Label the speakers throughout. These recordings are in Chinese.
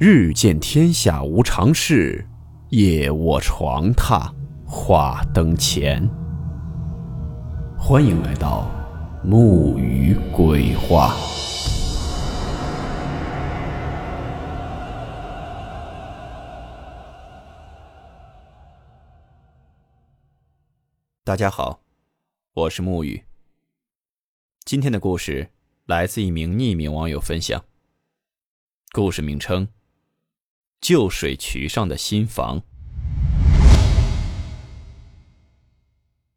Speaker 1: 日见天下无常事，夜卧床榻话灯前。欢迎来到木鱼鬼话。大家好，我是木鱼。今天的故事来自一名匿名网友分享。故事名称。旧水渠上的新房。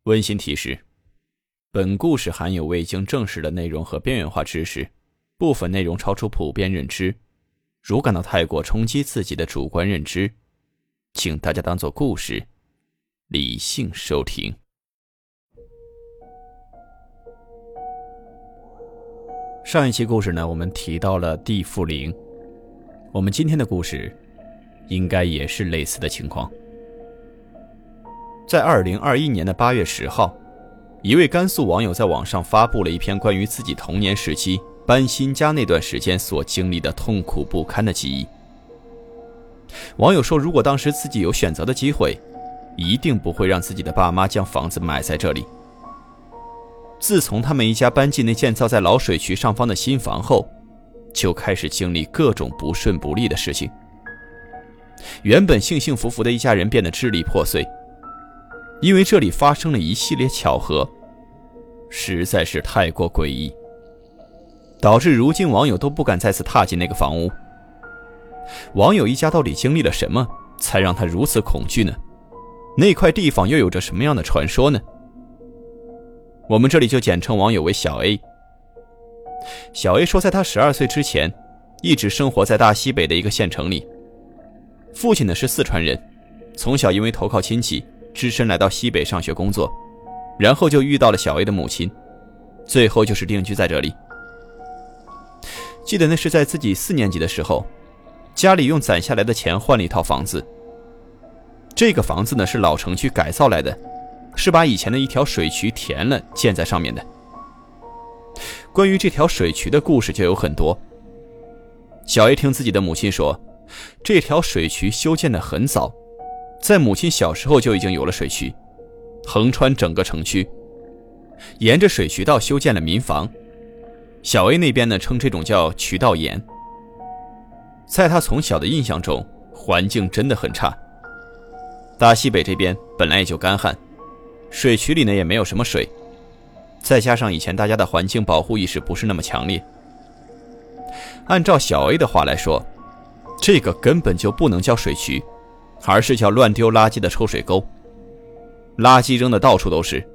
Speaker 1: 温馨提示：本故事含有未经证实的内容和边缘化知识，部分内容超出普遍认知。如感到太过冲击自己的主观认知，请大家当做故事，理性收听。上一期故事呢，我们提到了地缚灵。我们今天的故事。应该也是类似的情况。在二零二一年的八月十号，一位甘肃网友在网上发布了一篇关于自己童年时期搬新家那段时间所经历的痛苦不堪的记忆。网友说：“如果当时自己有选择的机会，一定不会让自己的爸妈将房子买在这里。自从他们一家搬进那建造在老水渠上方的新房后，就开始经历各种不顺不利的事情。”原本幸幸福福的一家人变得支离破碎，因为这里发生了一系列巧合，实在是太过诡异，导致如今网友都不敢再次踏进那个房屋。网友一家到底经历了什么，才让他如此恐惧呢？那块地方又有着什么样的传说呢？我们这里就简称网友为小 A。小 A 说，在他十二岁之前，一直生活在大西北的一个县城里。父亲呢是四川人，从小因为投靠亲戚，只身来到西北上学工作，然后就遇到了小 A 的母亲，最后就是定居在这里。记得那是在自己四年级的时候，家里用攒下来的钱换了一套房子。这个房子呢是老城区改造来的，是把以前的一条水渠填了建在上面的。关于这条水渠的故事就有很多。小 A 听自己的母亲说。这条水渠修建的很早，在母亲小时候就已经有了水渠，横穿整个城区，沿着水渠道修建了民房。小 A 那边呢称这种叫渠道岩。在他从小的印象中，环境真的很差。大西北这边本来也就干旱，水渠里呢也没有什么水，再加上以前大家的环境保护意识不是那么强烈，按照小 A 的话来说。这个根本就不能叫水渠，而是叫乱丢垃圾的抽水沟。垃圾扔的到处都是，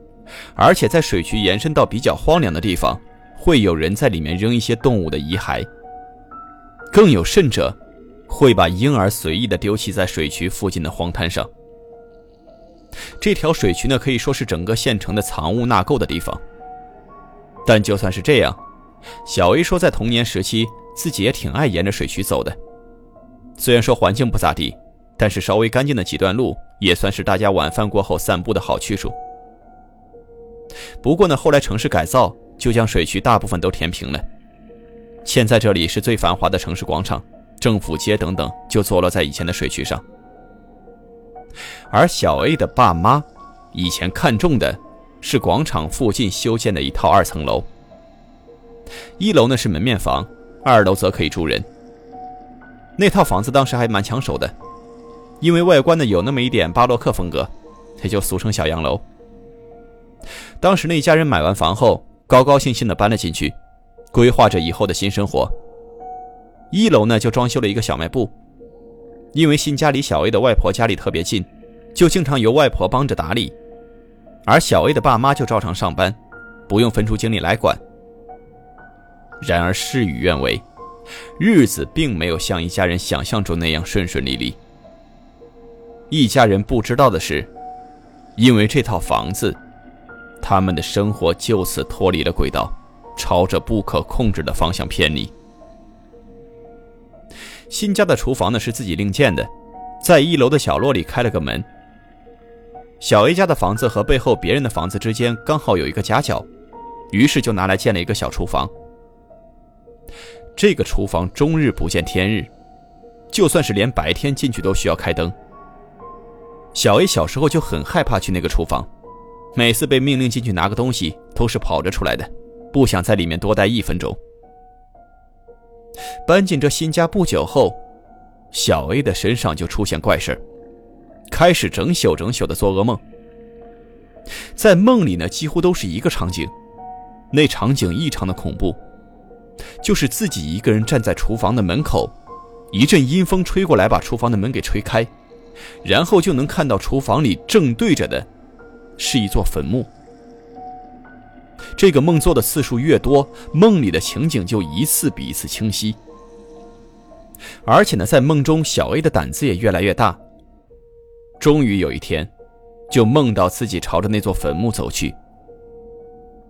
Speaker 1: 而且在水渠延伸到比较荒凉的地方，会有人在里面扔一些动物的遗骸。更有甚者，会把婴儿随意的丢弃在水渠附近的荒滩上。这条水渠呢，可以说是整个县城的藏污纳垢的地方。但就算是这样，小 A 说，在童年时期自己也挺爱沿着水渠走的。虽然说环境不咋地，但是稍微干净的几段路也算是大家晚饭过后散步的好去处。不过呢，后来城市改造就将水渠大部分都填平了，现在这里是最繁华的城市广场、政府街等等，就坐落在以前的水渠上。而小 A 的爸妈以前看中的是广场附近修建的一套二层楼，一楼呢是门面房，二楼则可以住人。那套房子当时还蛮抢手的，因为外观呢有那么一点巴洛克风格，也就俗称小洋楼。当时那家人买完房后，高高兴兴的搬了进去，规划着以后的新生活。一楼呢就装修了一个小卖部，因为新家离小 A 的外婆家里特别近，就经常由外婆帮着打理，而小 A 的爸妈就照常上班，不用分出精力来管。然而事与愿违。日子并没有像一家人想象中那样顺顺利利。一家人不知道的是，因为这套房子，他们的生活就此脱离了轨道，朝着不可控制的方向偏离。新家的厨房呢是自己另建的，在一楼的角落里开了个门。小 A 家的房子和背后别人的房子之间刚好有一个夹角，于是就拿来建了一个小厨房。这个厨房终日不见天日，就算是连白天进去都需要开灯。小 A 小时候就很害怕去那个厨房，每次被命令进去拿个东西都是跑着出来的，不想在里面多待一分钟。搬进这新家不久后，小 A 的身上就出现怪事开始整宿整宿的做噩梦。在梦里呢，几乎都是一个场景，那场景异常的恐怖，就是自己一个人站在厨房的门口，一阵阴风吹过来，把厨房的门给吹开。然后就能看到厨房里正对着的，是一座坟墓。这个梦做的次数越多，梦里的情景就一次比一次清晰。而且呢，在梦中，小 A 的胆子也越来越大。终于有一天，就梦到自己朝着那座坟墓走去。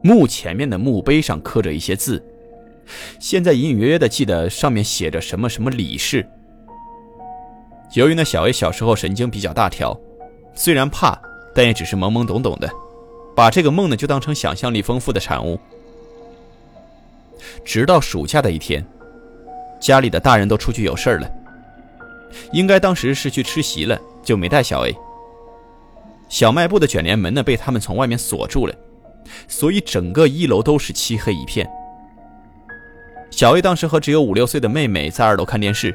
Speaker 1: 墓前面的墓碑上刻着一些字，现在隐隐约约的记得上面写着什么什么李氏。由于那小 A 小时候神经比较大条，虽然怕，但也只是懵懵懂懂的，把这个梦呢就当成想象力丰富的产物。直到暑假的一天，家里的大人都出去有事了，应该当时是去吃席了，就没带小 A。小卖部的卷帘门呢被他们从外面锁住了，所以整个一楼都是漆黑一片。小 A 当时和只有五六岁的妹妹在二楼看电视。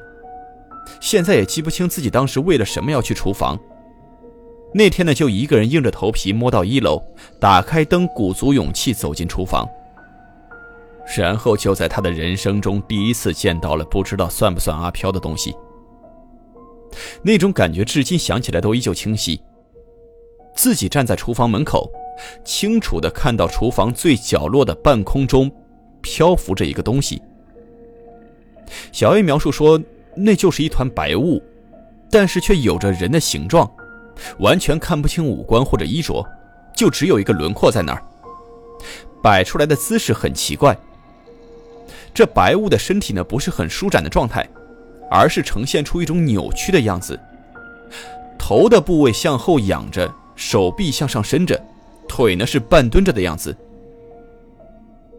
Speaker 1: 现在也记不清自己当时为了什么要去厨房。那天呢，就一个人硬着头皮摸到一楼，打开灯，鼓足勇气走进厨房。然后就在他的人生中第一次见到了不知道算不算阿飘的东西。那种感觉至今想起来都依旧清晰。自己站在厨房门口，清楚的看到厨房最角落的半空中漂浮着一个东西。小 A 描述说。那就是一团白雾，但是却有着人的形状，完全看不清五官或者衣着，就只有一个轮廓在那儿。摆出来的姿势很奇怪。这白雾的身体呢，不是很舒展的状态，而是呈现出一种扭曲的样子。头的部位向后仰着，手臂向上伸着，腿呢是半蹲着的样子。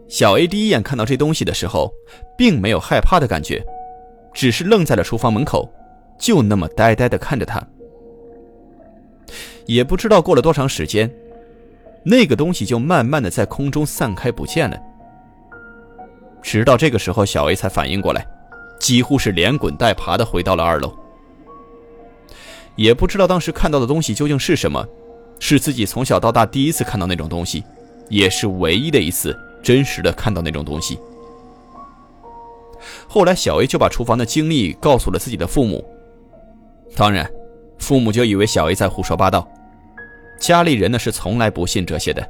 Speaker 1: 小 A 第一眼看到这东西的时候，并没有害怕的感觉。只是愣在了厨房门口，就那么呆呆地看着他。也不知道过了多长时间，那个东西就慢慢的在空中散开不见了。直到这个时候，小 A 才反应过来，几乎是连滚带爬的回到了二楼。也不知道当时看到的东西究竟是什么，是自己从小到大第一次看到那种东西，也是唯一的一次真实的看到那种东西。后来，小 A 就把厨房的经历告诉了自己的父母。当然，父母就以为小 A 在胡说八道。家里人呢是从来不信这些的。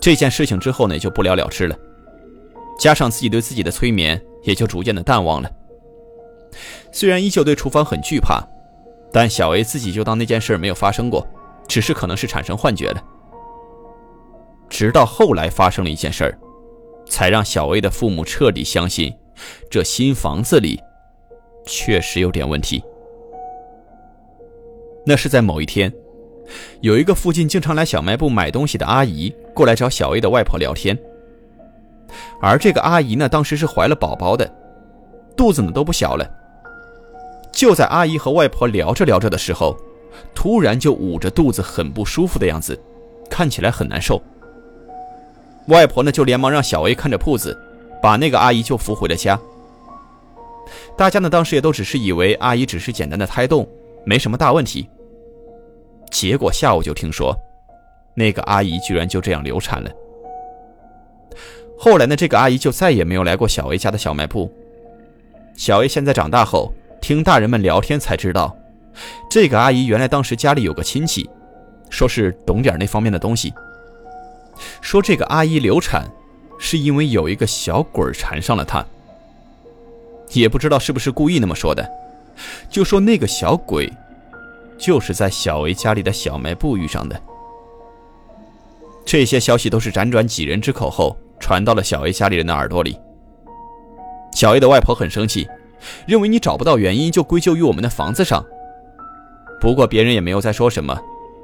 Speaker 1: 这件事情之后呢，就不了了之了。加上自己对自己的催眠，也就逐渐的淡忘了。虽然依旧对厨房很惧怕，但小 A 自己就当那件事没有发生过，只是可能是产生幻觉了。直到后来发生了一件事儿，才让小 A 的父母彻底相信。这新房子里确实有点问题。那是在某一天，有一个附近经常来小卖部买东西的阿姨过来找小 A 的外婆聊天。而这个阿姨呢，当时是怀了宝宝的，肚子呢都不小了。就在阿姨和外婆聊着聊着的时候，突然就捂着肚子，很不舒服的样子，看起来很难受。外婆呢就连忙让小 A 看着铺子。把那个阿姨就扶回了家。大家呢当时也都只是以为阿姨只是简单的胎动，没什么大问题。结果下午就听说，那个阿姨居然就这样流产了。后来呢，这个阿姨就再也没有来过小 A 家的小卖部。小 A 现在长大后，听大人们聊天才知道，这个阿姨原来当时家里有个亲戚，说是懂点那方面的东西，说这个阿姨流产。是因为有一个小鬼缠上了她，也不知道是不是故意那么说的，就说那个小鬼，就是在小 A 家里的小卖部遇上的。这些消息都是辗转几人之口后传到了小 A 家里人的耳朵里。小 A 的外婆很生气，认为你找不到原因就归咎于我们的房子上。不过别人也没有再说什么，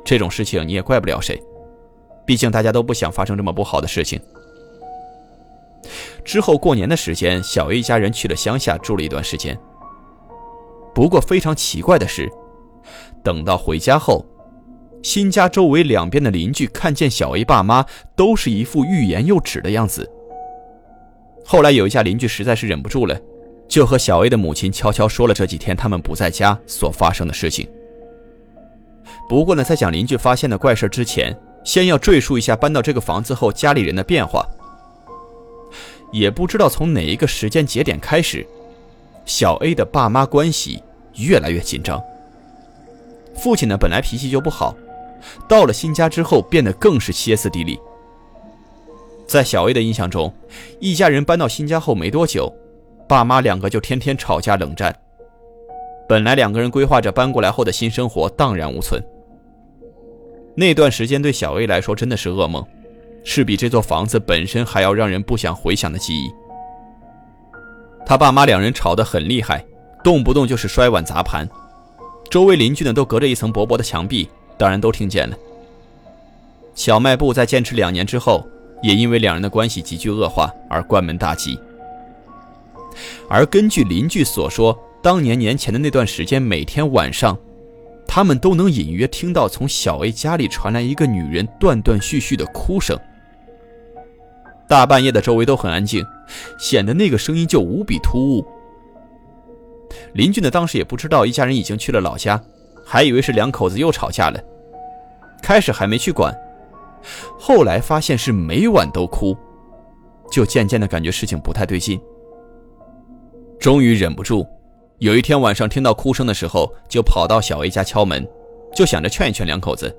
Speaker 1: 这种事情你也怪不了谁，毕竟大家都不想发生这么不好的事情。之后过年的时间，小 A 一家人去了乡下住了一段时间。不过非常奇怪的是，等到回家后，新家周围两边的邻居看见小 A 爸妈都是一副欲言又止的样子。后来有一家邻居实在是忍不住了，就和小 A 的母亲悄悄说了这几天他们不在家所发生的事情。不过呢，在讲邻居发现的怪事之前，先要赘述一下搬到这个房子后家里人的变化。也不知道从哪一个时间节点开始，小 A 的爸妈关系越来越紧张。父亲呢，本来脾气就不好，到了新家之后变得更是歇斯底里。在小 A 的印象中，一家人搬到新家后没多久，爸妈两个就天天吵架冷战。本来两个人规划着搬过来后的新生活荡然无存。那段时间对小 A 来说真的是噩梦，是比这座房子本身还要让人不想回想的记忆。他爸妈两人吵得很厉害，动不动就是摔碗砸盘，周围邻居呢都隔着一层薄薄的墙壁，当然都听见了。小卖部在坚持两年之后，也因为两人的关系急剧恶化而关门大吉。而根据邻居所说，当年年前的那段时间，每天晚上。他们都能隐约听到从小 A 家里传来一个女人断断续续的哭声。大半夜的，周围都很安静，显得那个声音就无比突兀。邻居呢，当时也不知道一家人已经去了老家，还以为是两口子又吵架了。开始还没去管，后来发现是每晚都哭，就渐渐的感觉事情不太对劲。终于忍不住。有一天晚上听到哭声的时候，就跑到小 A 家敲门，就想着劝一劝两口子。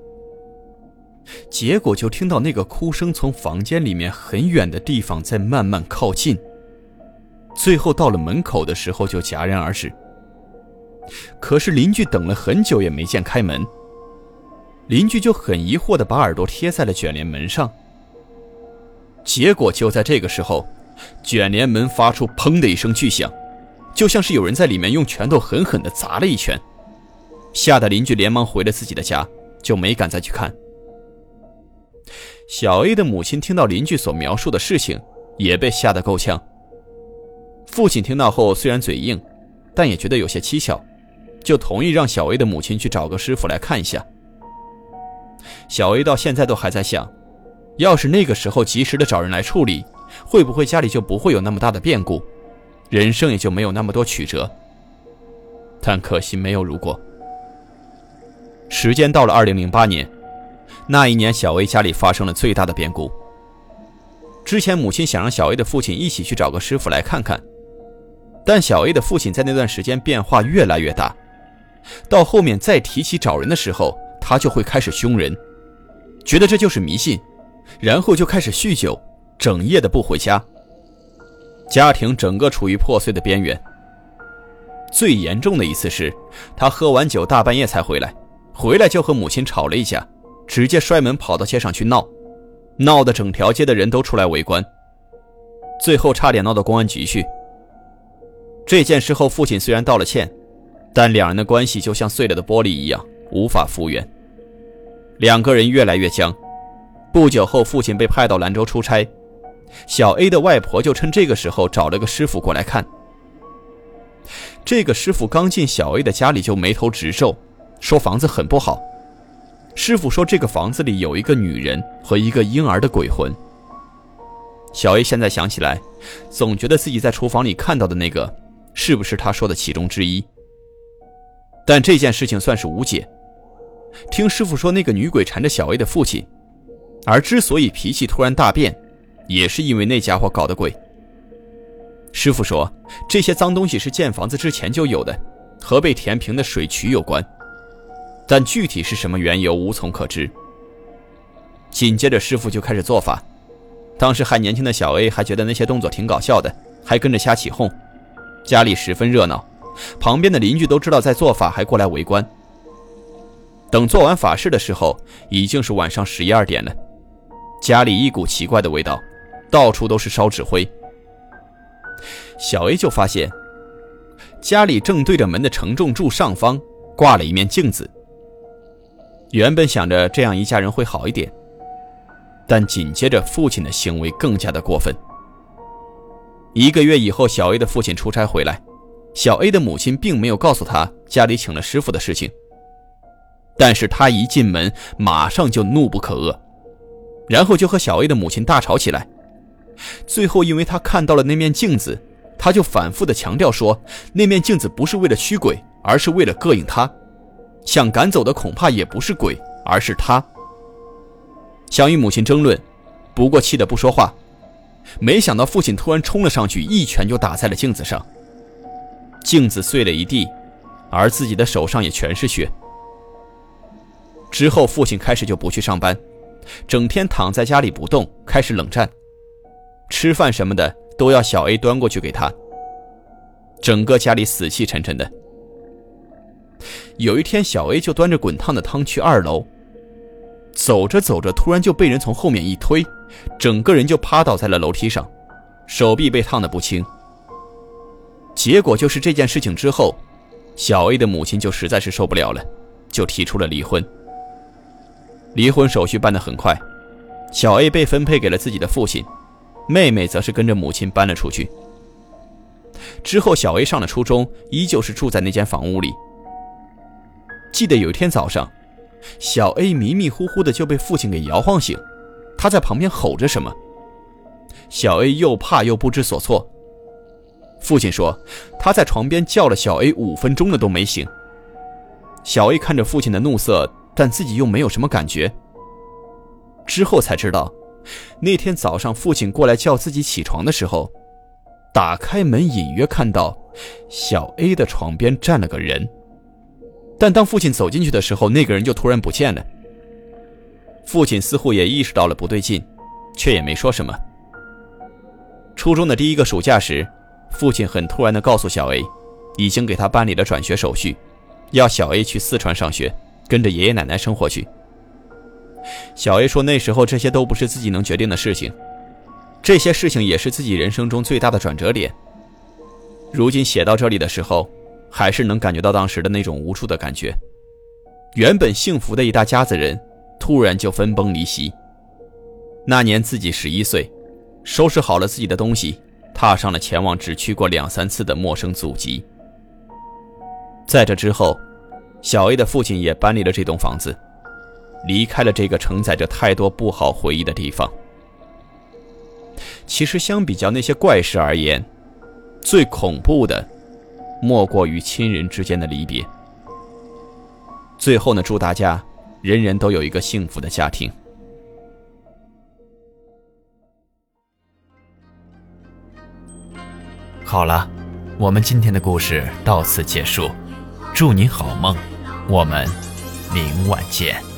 Speaker 1: 结果就听到那个哭声从房间里面很远的地方在慢慢靠近，最后到了门口的时候就戛然而止。可是邻居等了很久也没见开门，邻居就很疑惑的把耳朵贴在了卷帘门上。结果就在这个时候，卷帘门发出“砰”的一声巨响。就像是有人在里面用拳头狠狠地砸了一拳，吓得邻居连忙回了自己的家，就没敢再去看。小 A 的母亲听到邻居所描述的事情，也被吓得够呛。父亲听到后虽然嘴硬，但也觉得有些蹊跷，就同意让小 A 的母亲去找个师傅来看一下。小 A 到现在都还在想，要是那个时候及时的找人来处理，会不会家里就不会有那么大的变故？人生也就没有那么多曲折，但可惜没有如果。时间到了二零零八年，那一年小 A 家里发生了最大的变故。之前母亲想让小 A 的父亲一起去找个师傅来看看，但小 A 的父亲在那段时间变化越来越大，到后面再提起找人的时候，他就会开始凶人，觉得这就是迷信，然后就开始酗酒，整夜的不回家。家庭整个处于破碎的边缘。最严重的一次是，他喝完酒大半夜才回来，回来就和母亲吵了一架，直接摔门跑到街上去闹，闹得整条街的人都出来围观，最后差点闹到公安局去。这件事后，父亲虽然道了歉，但两人的关系就像碎了的玻璃一样，无法复原。两个人越来越僵。不久后，父亲被派到兰州出差。小 A 的外婆就趁这个时候找了个师傅过来看。这个师傅刚进小 A 的家里就眉头直皱，说房子很不好。师傅说这个房子里有一个女人和一个婴儿的鬼魂。小 A 现在想起来，总觉得自己在厨房里看到的那个，是不是他说的其中之一？但这件事情算是无解。听师傅说，那个女鬼缠着小 A 的父亲，而之所以脾气突然大变。也是因为那家伙搞的鬼。师傅说，这些脏东西是建房子之前就有的，和被填平的水渠有关，但具体是什么缘由无从可知。紧接着，师傅就开始做法。当时还年轻的小 A 还觉得那些动作挺搞笑的，还跟着瞎起哄。家里十分热闹，旁边的邻居都知道在做法，还过来围观。等做完法事的时候，已经是晚上十一二点了，家里一股奇怪的味道。到处都是烧纸灰。小 A 就发现，家里正对着门的承重柱上方挂了一面镜子。原本想着这样一家人会好一点，但紧接着父亲的行为更加的过分。一个月以后，小 A 的父亲出差回来，小 A 的母亲并没有告诉他家里请了师傅的事情。但是他一进门，马上就怒不可遏，然后就和小 A 的母亲大吵起来。最后，因为他看到了那面镜子，他就反复的强调说，那面镜子不是为了驱鬼，而是为了膈应他。想赶走的恐怕也不是鬼，而是他。想与母亲争论，不过气得不说话。没想到父亲突然冲了上去，一拳就打在了镜子上，镜子碎了一地，而自己的手上也全是血。之后，父亲开始就不去上班，整天躺在家里不动，开始冷战。吃饭什么的都要小 A 端过去给他。整个家里死气沉沉的。有一天，小 A 就端着滚烫的汤去二楼，走着走着，突然就被人从后面一推，整个人就趴倒在了楼梯上，手臂被烫得不轻。结果就是这件事情之后，小 A 的母亲就实在是受不了了，就提出了离婚。离婚手续办得很快，小 A 被分配给了自己的父亲，妹妹则是跟着母亲搬了出去。之后，小 A 上了初中，依旧是住在那间房屋里。记得有一天早上，小 A 迷迷糊糊的就被父亲给摇晃醒，他在旁边吼着什么，小 A 又怕又不知所措。父亲说他在床边叫了小 A 五分钟了都没醒。小 A 看着父亲的怒色。但自己又没有什么感觉。之后才知道，那天早上父亲过来叫自己起床的时候，打开门隐约看到小 A 的床边站了个人。但当父亲走进去的时候，那个人就突然不见了。父亲似乎也意识到了不对劲，却也没说什么。初中的第一个暑假时，父亲很突然地告诉小 A，已经给他办理了转学手续，要小 A 去四川上学。跟着爷爷奶奶生活去。小 A 说：“那时候这些都不是自己能决定的事情，这些事情也是自己人生中最大的转折点。如今写到这里的时候，还是能感觉到当时的那种无助的感觉。原本幸福的一大家子人，突然就分崩离析。那年自己十一岁，收拾好了自己的东西，踏上了前往只去过两三次的陌生祖籍。在这之后。”小 A 的父亲也搬离了这栋房子，离开了这个承载着太多不好回忆的地方。其实，相比较那些怪事而言，最恐怖的，莫过于亲人之间的离别。最后呢，祝大家人人都有一个幸福的家庭。
Speaker 2: 好了，我们今天的故事到此结束。祝你好梦，我们明晚见。